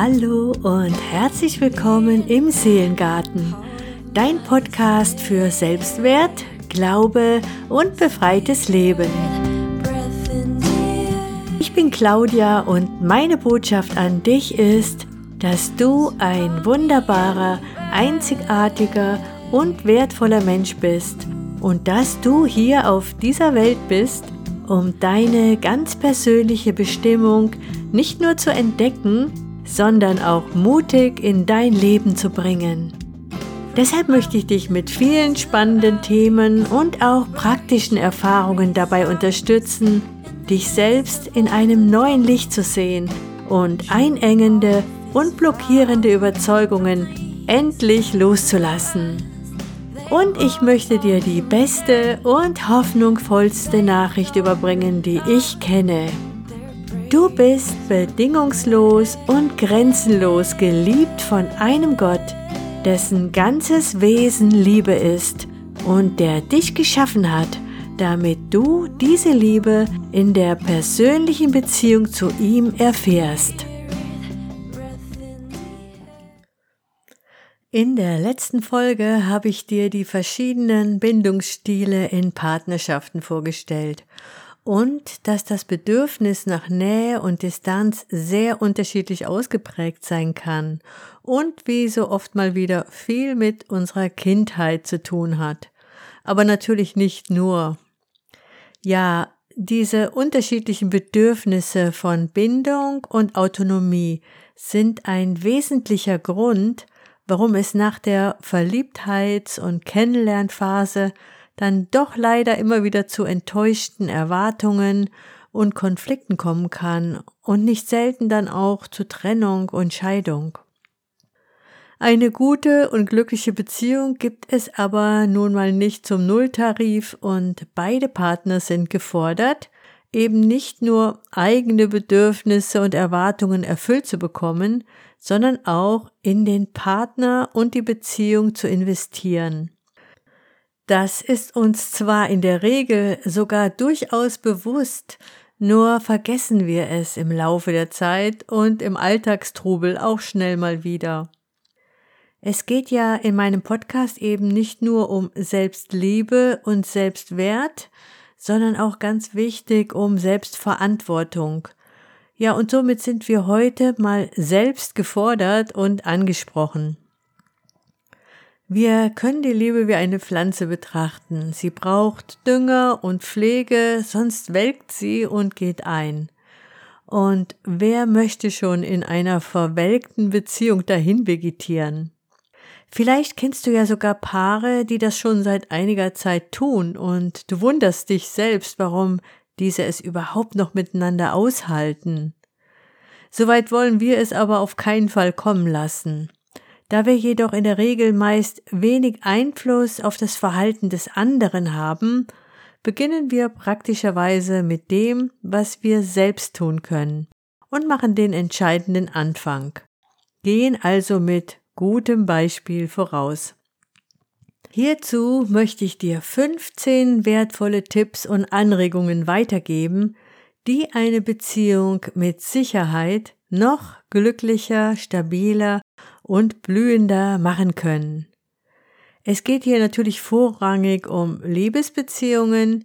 Hallo und herzlich willkommen im Seelengarten, dein Podcast für Selbstwert, Glaube und befreites Leben. Ich bin Claudia und meine Botschaft an dich ist, dass du ein wunderbarer, einzigartiger und wertvoller Mensch bist und dass du hier auf dieser Welt bist, um deine ganz persönliche Bestimmung nicht nur zu entdecken, sondern auch mutig in dein Leben zu bringen. Deshalb möchte ich dich mit vielen spannenden Themen und auch praktischen Erfahrungen dabei unterstützen, dich selbst in einem neuen Licht zu sehen und einengende und blockierende Überzeugungen endlich loszulassen. Und ich möchte dir die beste und hoffnungsvollste Nachricht überbringen, die ich kenne. Du bist bedingungslos und grenzenlos geliebt von einem Gott, dessen ganzes Wesen Liebe ist und der dich geschaffen hat, damit du diese Liebe in der persönlichen Beziehung zu ihm erfährst. In der letzten Folge habe ich dir die verschiedenen Bindungsstile in Partnerschaften vorgestellt und dass das Bedürfnis nach Nähe und Distanz sehr unterschiedlich ausgeprägt sein kann und wie so oft mal wieder viel mit unserer Kindheit zu tun hat. Aber natürlich nicht nur. Ja, diese unterschiedlichen Bedürfnisse von Bindung und Autonomie sind ein wesentlicher Grund, warum es nach der Verliebtheits- und Kennenlernphase dann doch leider immer wieder zu enttäuschten Erwartungen und Konflikten kommen kann und nicht selten dann auch zu Trennung und Scheidung. Eine gute und glückliche Beziehung gibt es aber nun mal nicht zum Nulltarif und beide Partner sind gefordert, eben nicht nur eigene Bedürfnisse und Erwartungen erfüllt zu bekommen, sondern auch in den Partner und die Beziehung zu investieren. Das ist uns zwar in der Regel sogar durchaus bewusst, nur vergessen wir es im Laufe der Zeit und im Alltagstrubel auch schnell mal wieder. Es geht ja in meinem Podcast eben nicht nur um Selbstliebe und Selbstwert, sondern auch ganz wichtig um Selbstverantwortung. Ja, und somit sind wir heute mal selbst gefordert und angesprochen. Wir können die Liebe wie eine Pflanze betrachten. Sie braucht Dünger und Pflege, sonst welkt sie und geht ein. Und wer möchte schon in einer verwelkten Beziehung dahin vegetieren? Vielleicht kennst du ja sogar Paare, die das schon seit einiger Zeit tun und du wunderst dich selbst, warum diese es überhaupt noch miteinander aushalten. Soweit wollen wir es aber auf keinen Fall kommen lassen. Da wir jedoch in der Regel meist wenig Einfluss auf das Verhalten des anderen haben, beginnen wir praktischerweise mit dem, was wir selbst tun können und machen den entscheidenden Anfang. Gehen also mit gutem Beispiel voraus. Hierzu möchte ich dir 15 wertvolle Tipps und Anregungen weitergeben, die eine Beziehung mit Sicherheit noch glücklicher, stabiler und blühender machen können. Es geht hier natürlich vorrangig um Liebesbeziehungen,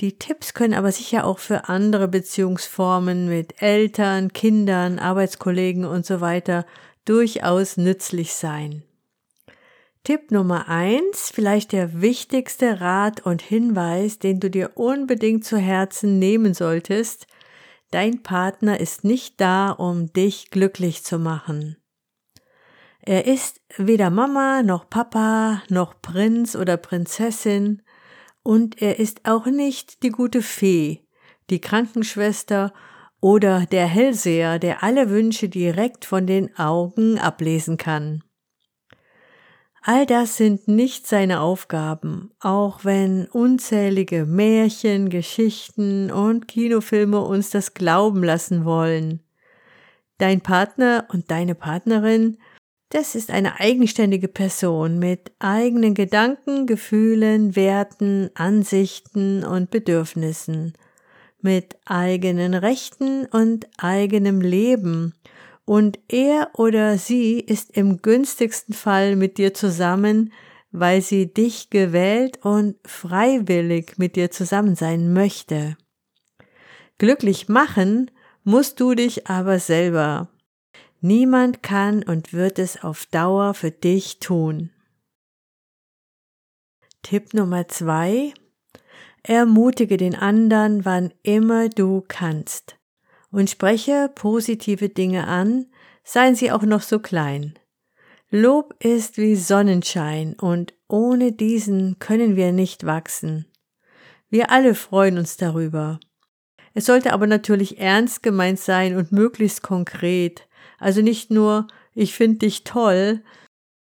die Tipps können aber sicher auch für andere Beziehungsformen mit Eltern, Kindern, Arbeitskollegen und so weiter durchaus nützlich sein. Tipp Nummer eins, vielleicht der wichtigste Rat und Hinweis, den du dir unbedingt zu Herzen nehmen solltest. Dein Partner ist nicht da, um dich glücklich zu machen. Er ist weder Mama noch Papa noch Prinz oder Prinzessin und er ist auch nicht die gute Fee, die Krankenschwester oder der Hellseher, der alle Wünsche direkt von den Augen ablesen kann. All das sind nicht seine Aufgaben, auch wenn unzählige Märchen, Geschichten und Kinofilme uns das glauben lassen wollen. Dein Partner und deine Partnerin, das ist eine eigenständige Person mit eigenen Gedanken, Gefühlen, Werten, Ansichten und Bedürfnissen mit eigenen Rechten und eigenem Leben und er oder sie ist im günstigsten Fall mit dir zusammen, weil sie dich gewählt und freiwillig mit dir zusammen sein möchte. Glücklich machen musst du dich aber selber. Niemand kann und wird es auf Dauer für dich tun. Tipp Nummer zwei. Ermutige den anderen, wann immer du kannst. Und spreche positive Dinge an, seien sie auch noch so klein. Lob ist wie Sonnenschein und ohne diesen können wir nicht wachsen. Wir alle freuen uns darüber. Es sollte aber natürlich ernst gemeint sein und möglichst konkret. Also nicht nur, ich finde dich toll,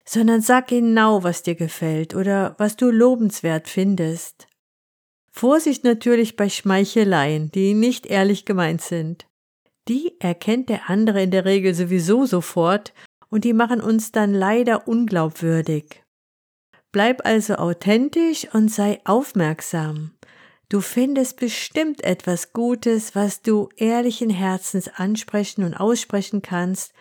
sondern sag genau, was dir gefällt oder was du lobenswert findest. Vorsicht natürlich bei Schmeicheleien, die nicht ehrlich gemeint sind. Die erkennt der andere in der Regel sowieso sofort und die machen uns dann leider unglaubwürdig. Bleib also authentisch und sei aufmerksam. Du findest bestimmt etwas Gutes, was du ehrlichen Herzens ansprechen und aussprechen kannst,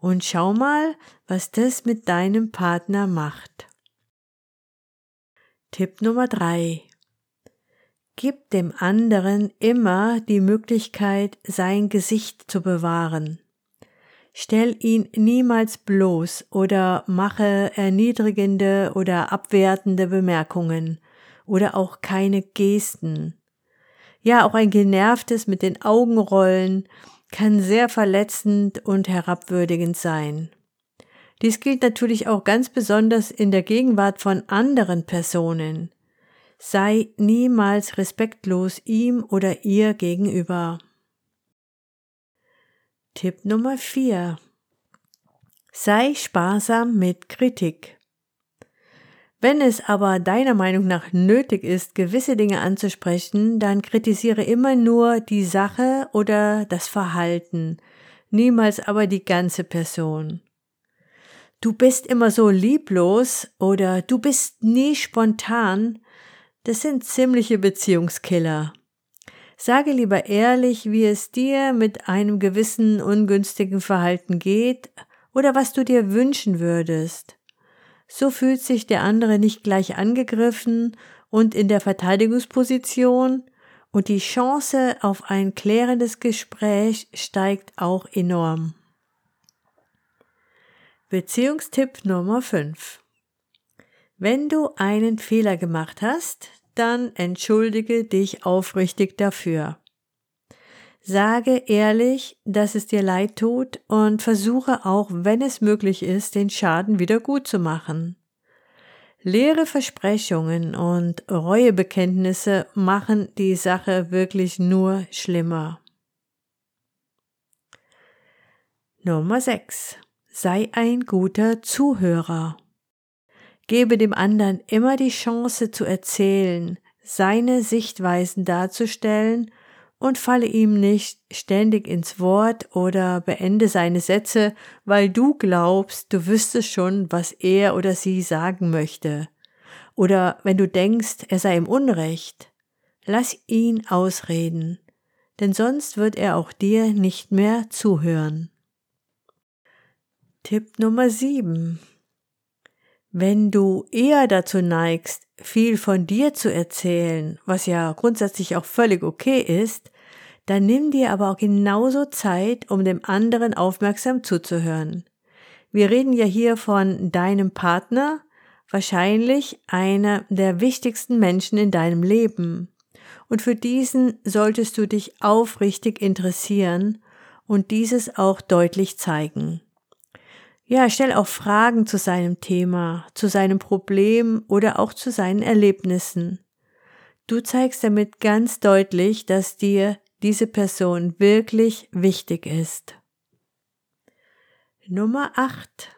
und schau mal, was das mit deinem Partner macht. Tipp Nummer drei: Gib dem anderen immer die Möglichkeit, sein Gesicht zu bewahren. Stell ihn niemals bloß oder mache erniedrigende oder abwertende Bemerkungen oder auch keine Gesten. Ja, auch ein genervtes mit den Augenrollen kann sehr verletzend und herabwürdigend sein. Dies gilt natürlich auch ganz besonders in der Gegenwart von anderen Personen. Sei niemals respektlos ihm oder ihr gegenüber. Tipp Nummer 4. Sei sparsam mit Kritik. Wenn es aber deiner Meinung nach nötig ist, gewisse Dinge anzusprechen, dann kritisiere immer nur die Sache oder das Verhalten, niemals aber die ganze Person. Du bist immer so lieblos oder du bist nie spontan, das sind ziemliche Beziehungskiller. Sage lieber ehrlich, wie es dir mit einem gewissen ungünstigen Verhalten geht oder was du dir wünschen würdest. So fühlt sich der andere nicht gleich angegriffen und in der Verteidigungsposition und die Chance auf ein klärendes Gespräch steigt auch enorm. Beziehungstipp Nummer 5. Wenn du einen Fehler gemacht hast, dann entschuldige dich aufrichtig dafür. Sage ehrlich, dass es dir leid tut und versuche auch, wenn es möglich ist, den Schaden wieder gut zu machen. Leere Versprechungen und Reuebekenntnisse machen die Sache wirklich nur schlimmer. Nummer 6. Sei ein guter Zuhörer. Gebe dem anderen immer die Chance zu erzählen, seine Sichtweisen darzustellen und falle ihm nicht ständig ins Wort oder beende seine Sätze, weil du glaubst, du wüsstest schon, was er oder sie sagen möchte. Oder wenn du denkst, er sei im Unrecht. Lass ihn ausreden, denn sonst wird er auch dir nicht mehr zuhören. Tipp Nummer 7. Wenn du eher dazu neigst, viel von dir zu erzählen, was ja grundsätzlich auch völlig okay ist, dann nimm dir aber auch genauso Zeit, um dem anderen aufmerksam zuzuhören. Wir reden ja hier von deinem Partner, wahrscheinlich einer der wichtigsten Menschen in deinem Leben. Und für diesen solltest du dich aufrichtig interessieren und dieses auch deutlich zeigen. Ja, stell auch Fragen zu seinem Thema, zu seinem Problem oder auch zu seinen Erlebnissen. Du zeigst damit ganz deutlich, dass dir diese Person wirklich wichtig ist. Nummer 8.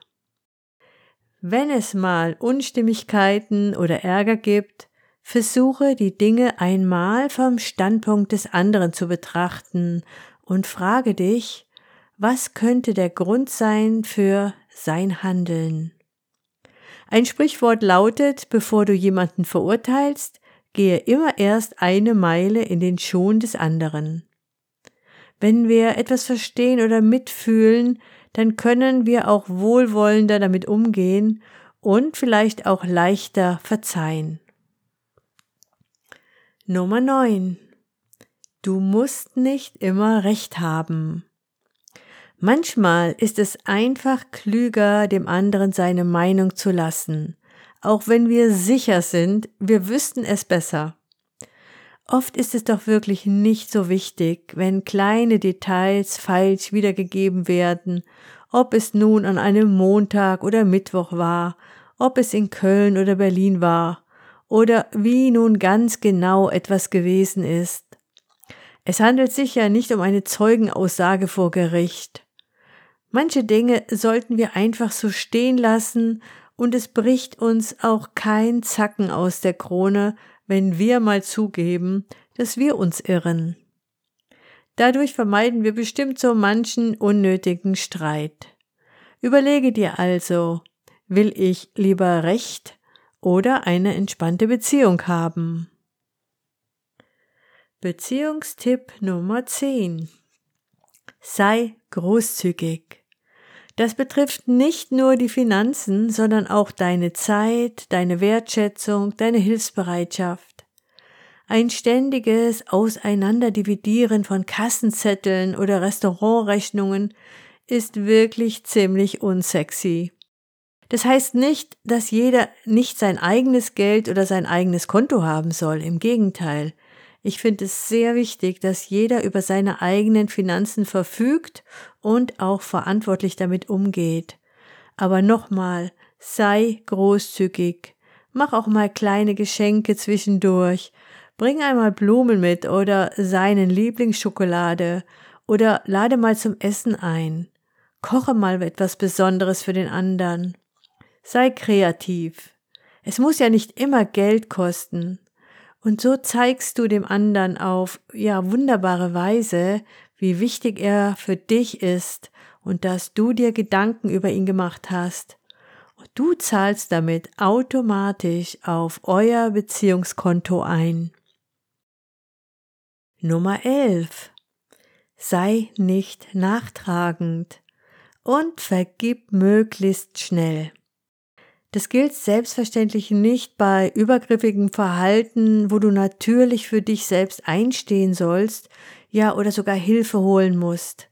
Wenn es mal Unstimmigkeiten oder Ärger gibt, versuche die Dinge einmal vom Standpunkt des anderen zu betrachten und frage dich, was könnte der Grund sein für sein Handeln? Ein Sprichwort lautet, bevor du jemanden verurteilst, gehe immer erst eine Meile in den Schon des anderen. Wenn wir etwas verstehen oder mitfühlen, dann können wir auch wohlwollender damit umgehen und vielleicht auch leichter verzeihen. Nummer 9. Du musst nicht immer recht haben. Manchmal ist es einfach klüger, dem anderen seine Meinung zu lassen, auch wenn wir sicher sind, wir wüssten es besser. Oft ist es doch wirklich nicht so wichtig, wenn kleine Details falsch wiedergegeben werden, ob es nun an einem Montag oder Mittwoch war, ob es in Köln oder Berlin war, oder wie nun ganz genau etwas gewesen ist. Es handelt sich ja nicht um eine Zeugenaussage vor Gericht. Manche Dinge sollten wir einfach so stehen lassen, und es bricht uns auch kein Zacken aus der Krone, wenn wir mal zugeben, dass wir uns irren. Dadurch vermeiden wir bestimmt so manchen unnötigen Streit. Überlege dir also, will ich lieber Recht oder eine entspannte Beziehung haben? Beziehungstipp Nummer 10. Sei großzügig. Das betrifft nicht nur die Finanzen, sondern auch deine Zeit, deine Wertschätzung, deine Hilfsbereitschaft. Ein ständiges Auseinanderdividieren von Kassenzetteln oder Restaurantrechnungen ist wirklich ziemlich unsexy. Das heißt nicht, dass jeder nicht sein eigenes Geld oder sein eigenes Konto haben soll, im Gegenteil. Ich finde es sehr wichtig, dass jeder über seine eigenen Finanzen verfügt und auch verantwortlich damit umgeht. Aber nochmal, sei großzügig. Mach auch mal kleine Geschenke zwischendurch. Bring einmal Blumen mit oder seinen Lieblingsschokolade oder lade mal zum Essen ein. Koche mal etwas Besonderes für den anderen. Sei kreativ. Es muss ja nicht immer Geld kosten. Und so zeigst du dem anderen auf, ja, wunderbare Weise, wie wichtig er für dich ist und dass du dir Gedanken über ihn gemacht hast. Und du zahlst damit automatisch auf euer Beziehungskonto ein. Nummer 11. Sei nicht nachtragend und vergib möglichst schnell. Das gilt selbstverständlich nicht bei übergriffigem Verhalten, wo du natürlich für dich selbst einstehen sollst, ja oder sogar Hilfe holen musst.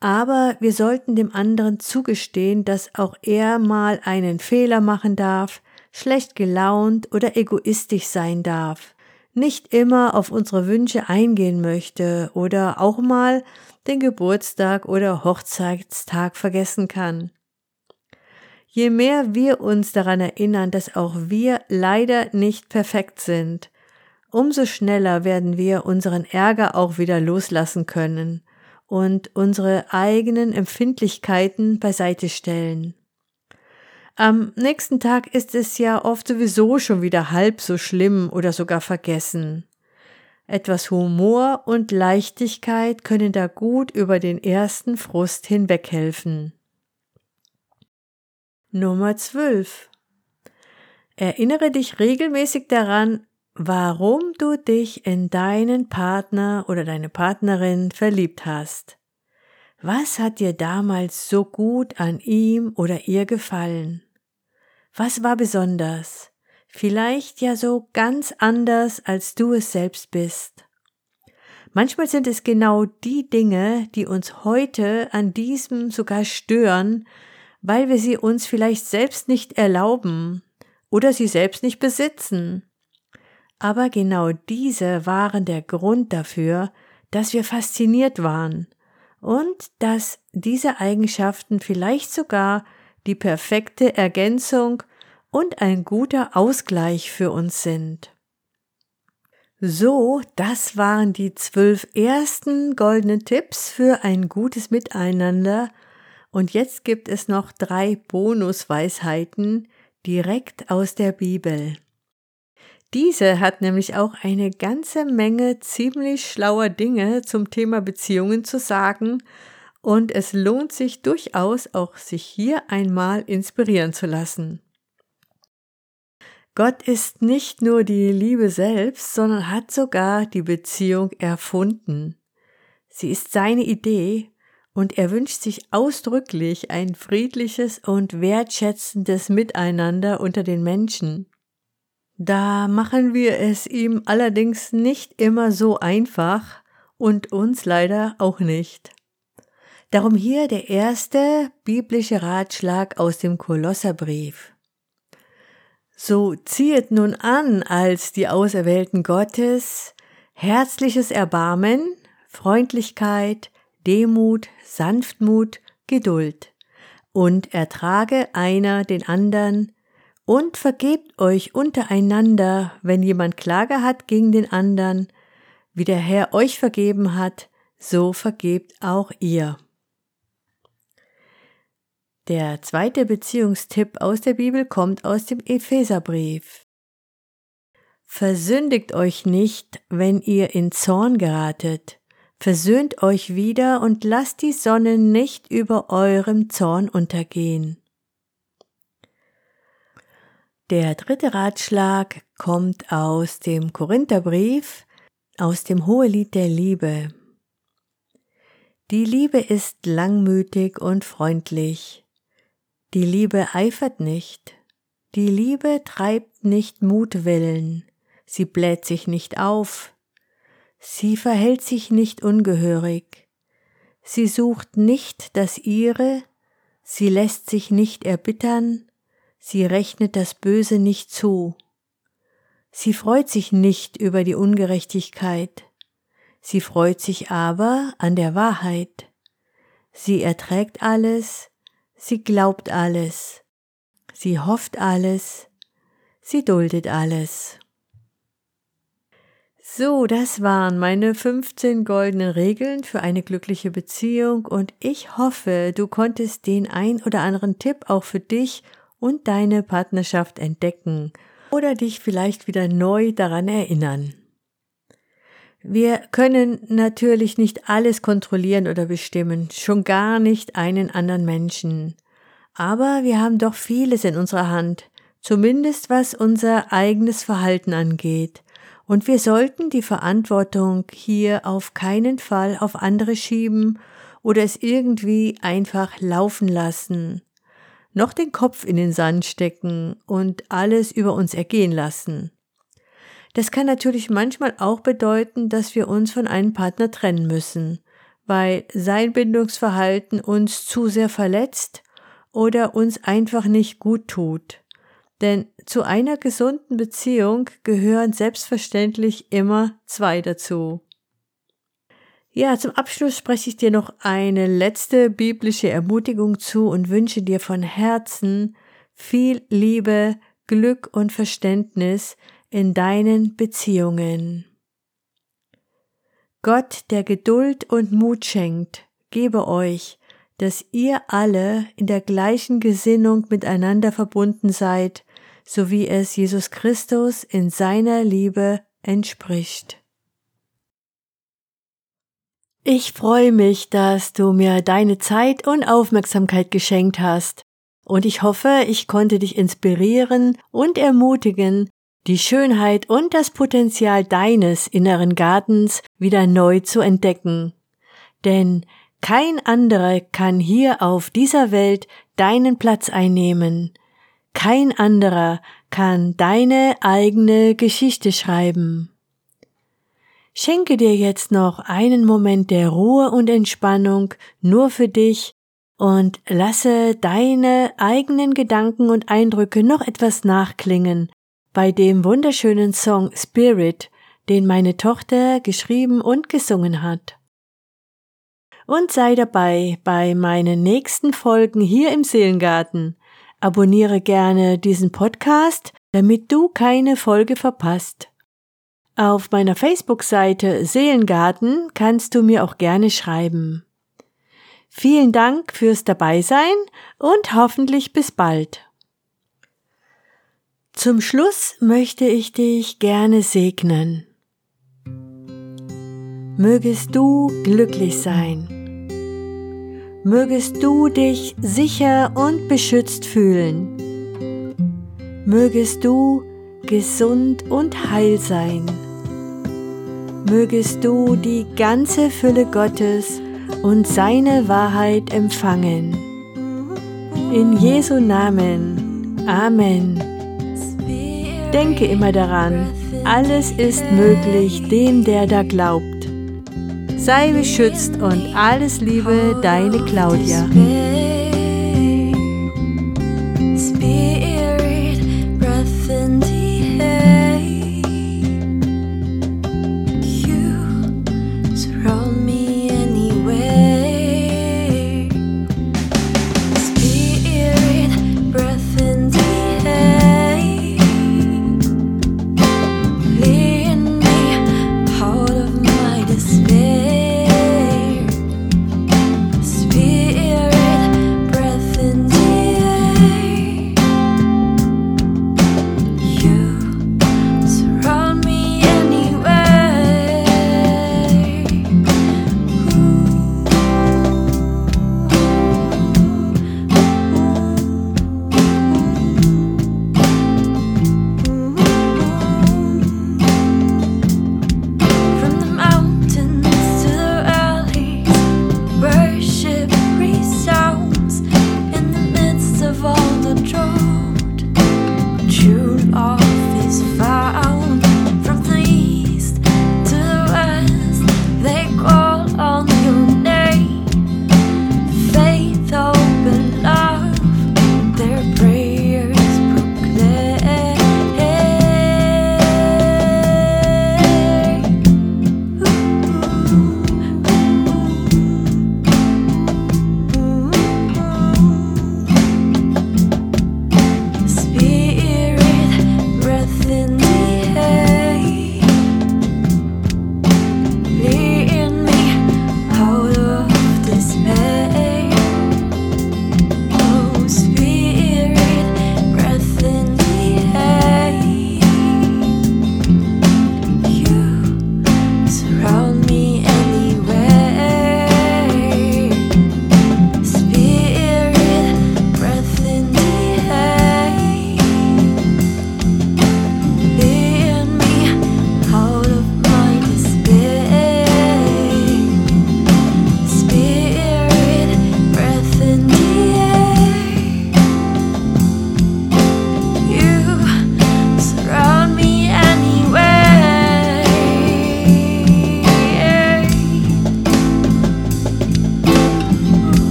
Aber wir sollten dem anderen zugestehen, dass auch er mal einen Fehler machen darf, schlecht gelaunt oder egoistisch sein darf, nicht immer auf unsere Wünsche eingehen möchte oder auch mal den Geburtstag oder Hochzeitstag vergessen kann. Je mehr wir uns daran erinnern, dass auch wir leider nicht perfekt sind, umso schneller werden wir unseren Ärger auch wieder loslassen können und unsere eigenen Empfindlichkeiten beiseite stellen. Am nächsten Tag ist es ja oft sowieso schon wieder halb so schlimm oder sogar vergessen. Etwas Humor und Leichtigkeit können da gut über den ersten Frust hinweghelfen. Nummer 12. Erinnere dich regelmäßig daran, warum du dich in deinen Partner oder deine Partnerin verliebt hast. Was hat dir damals so gut an ihm oder ihr gefallen? Was war besonders? Vielleicht ja so ganz anders, als du es selbst bist. Manchmal sind es genau die Dinge, die uns heute an diesem sogar stören, weil wir sie uns vielleicht selbst nicht erlauben oder sie selbst nicht besitzen. Aber genau diese waren der Grund dafür, dass wir fasziniert waren und dass diese Eigenschaften vielleicht sogar die perfekte Ergänzung und ein guter Ausgleich für uns sind. So, das waren die zwölf ersten goldenen Tipps für ein gutes Miteinander und jetzt gibt es noch drei Bonusweisheiten direkt aus der Bibel. Diese hat nämlich auch eine ganze Menge ziemlich schlauer Dinge zum Thema Beziehungen zu sagen und es lohnt sich durchaus auch sich hier einmal inspirieren zu lassen. Gott ist nicht nur die Liebe selbst, sondern hat sogar die Beziehung erfunden. Sie ist seine Idee und er wünscht sich ausdrücklich ein friedliches und wertschätzendes Miteinander unter den Menschen. Da machen wir es ihm allerdings nicht immer so einfach und uns leider auch nicht. Darum hier der erste biblische Ratschlag aus dem Kolosserbrief. So ziehet nun an als die Auserwählten Gottes herzliches Erbarmen, Freundlichkeit, Demut, Sanftmut, Geduld und ertrage einer den andern und vergebt euch untereinander, wenn jemand Klage hat gegen den andern, wie der Herr euch vergeben hat, so vergebt auch ihr. Der zweite Beziehungstipp aus der Bibel kommt aus dem Epheserbrief. Versündigt euch nicht, wenn ihr in Zorn geratet. Versöhnt euch wieder und lasst die Sonne nicht über eurem Zorn untergehen. Der dritte Ratschlag kommt aus dem Korintherbrief, aus dem Hohelied der Liebe. Die Liebe ist langmütig und freundlich. Die Liebe eifert nicht, die Liebe treibt nicht Mutwillen, sie bläht sich nicht auf, sie verhält sich nicht ungehörig, sie sucht nicht das ihre, sie lässt sich nicht erbittern, sie rechnet das Böse nicht zu, sie freut sich nicht über die Ungerechtigkeit, sie freut sich aber an der Wahrheit, sie erträgt alles, Sie glaubt alles. Sie hofft alles. Sie duldet alles. So, das waren meine 15 goldenen Regeln für eine glückliche Beziehung und ich hoffe, du konntest den ein oder anderen Tipp auch für dich und deine Partnerschaft entdecken oder dich vielleicht wieder neu daran erinnern. Wir können natürlich nicht alles kontrollieren oder bestimmen, schon gar nicht einen anderen Menschen. Aber wir haben doch vieles in unserer Hand, zumindest was unser eigenes Verhalten angeht. Und wir sollten die Verantwortung hier auf keinen Fall auf andere schieben oder es irgendwie einfach laufen lassen, noch den Kopf in den Sand stecken und alles über uns ergehen lassen. Das kann natürlich manchmal auch bedeuten, dass wir uns von einem Partner trennen müssen, weil sein Bindungsverhalten uns zu sehr verletzt oder uns einfach nicht gut tut. Denn zu einer gesunden Beziehung gehören selbstverständlich immer zwei dazu. Ja, zum Abschluss spreche ich dir noch eine letzte biblische Ermutigung zu und wünsche dir von Herzen viel Liebe, Glück und Verständnis in deinen Beziehungen. Gott, der Geduld und Mut schenkt, gebe euch, dass ihr alle in der gleichen Gesinnung miteinander verbunden seid, so wie es Jesus Christus in seiner Liebe entspricht. Ich freue mich, dass du mir deine Zeit und Aufmerksamkeit geschenkt hast, und ich hoffe, ich konnte dich inspirieren und ermutigen, die Schönheit und das Potenzial deines inneren Gartens wieder neu zu entdecken. Denn kein anderer kann hier auf dieser Welt deinen Platz einnehmen. Kein anderer kann deine eigene Geschichte schreiben. Schenke dir jetzt noch einen Moment der Ruhe und Entspannung nur für dich und lasse deine eigenen Gedanken und Eindrücke noch etwas nachklingen bei dem wunderschönen Song Spirit, den meine Tochter geschrieben und gesungen hat. Und sei dabei bei meinen nächsten Folgen hier im Seelengarten. Abonniere gerne diesen Podcast, damit du keine Folge verpasst. Auf meiner Facebook-Seite Seelengarten kannst du mir auch gerne schreiben. Vielen Dank fürs Dabeisein und hoffentlich bis bald. Zum Schluss möchte ich dich gerne segnen. Mögest du glücklich sein. Mögest du dich sicher und beschützt fühlen. Mögest du gesund und heil sein. Mögest du die ganze Fülle Gottes und seine Wahrheit empfangen. In Jesu Namen. Amen. Denke immer daran, alles ist möglich dem, der da glaubt. Sei beschützt und alles Liebe, deine Claudia.